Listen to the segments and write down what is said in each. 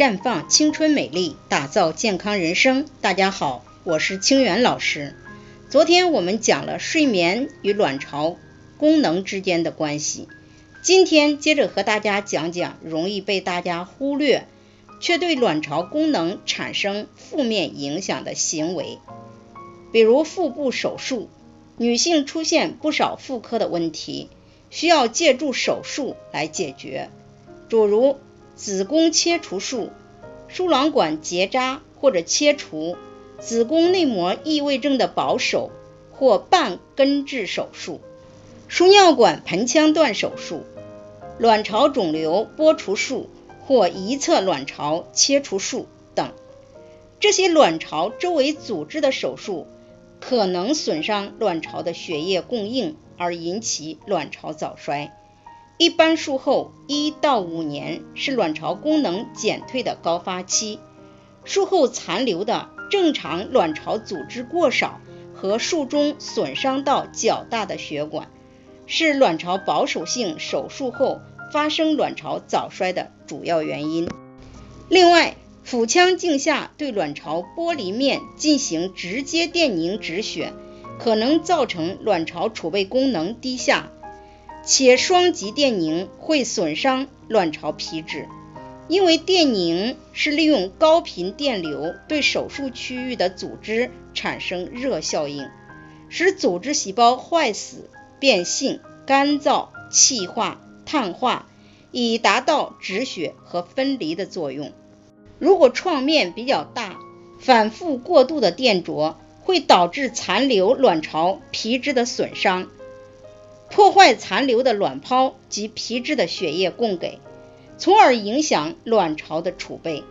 绽放青春美丽，打造健康人生。大家好，我是清源老师。昨天我们讲了睡眠与卵巢功能之间的关系，今天接着和大家讲讲容易被大家忽略，却对卵巢功能产生负面影响的行为，比如腹部手术。女性出现不少妇科的问题，需要借助手术来解决，诸如子宫切除术、输卵管结扎或者切除、子宫内膜异位症的保守或半根治手术、输尿管盆腔段手术、卵巢肿瘤剥除术或一侧卵巢切除术等。这些卵巢周围组织的手术。可能损伤卵巢的血液供应，而引起卵巢早衰。一般术后一到五年是卵巢功能减退的高发期。术后残留的正常卵巢组织过少和术中损伤到较大的血管，是卵巢保守性手术后发生卵巢早衰的主要原因。另外，腹腔镜下对卵巢玻璃面进行直接电凝止血，可能造成卵巢储备功能低下，且双极电凝会损伤卵巢皮质，因为电凝是利用高频电流对手术区域的组织产生热效应，使组织细胞坏死、变性、干燥、气化、碳化，以达到止血和分离的作用。如果创面比较大，反复过度的电灼会导致残留卵巢皮质的损伤，破坏残留的卵泡及皮质的血液供给，从而影响卵巢的储备。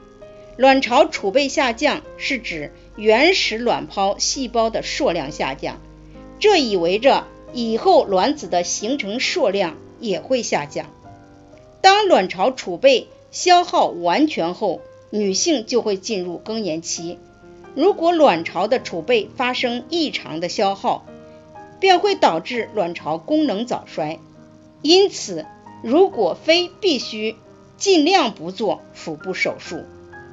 卵巢储备下降是指原始卵泡细胞的数量下降，这意味着以后卵子的形成数量也会下降。当卵巢储备消耗完全后，女性就会进入更年期。如果卵巢的储备发生异常的消耗，便会导致卵巢功能早衰。因此，如果非必须，尽量不做腹部手术。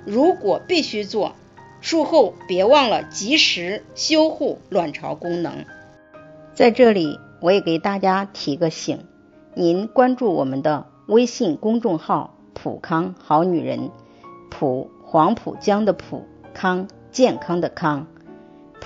如果必须做，术后别忘了及时修护卵巢功能。在这里，我也给大家提个醒：您关注我们的微信公众号“普康好女人”。普黄浦江的普康健康的康，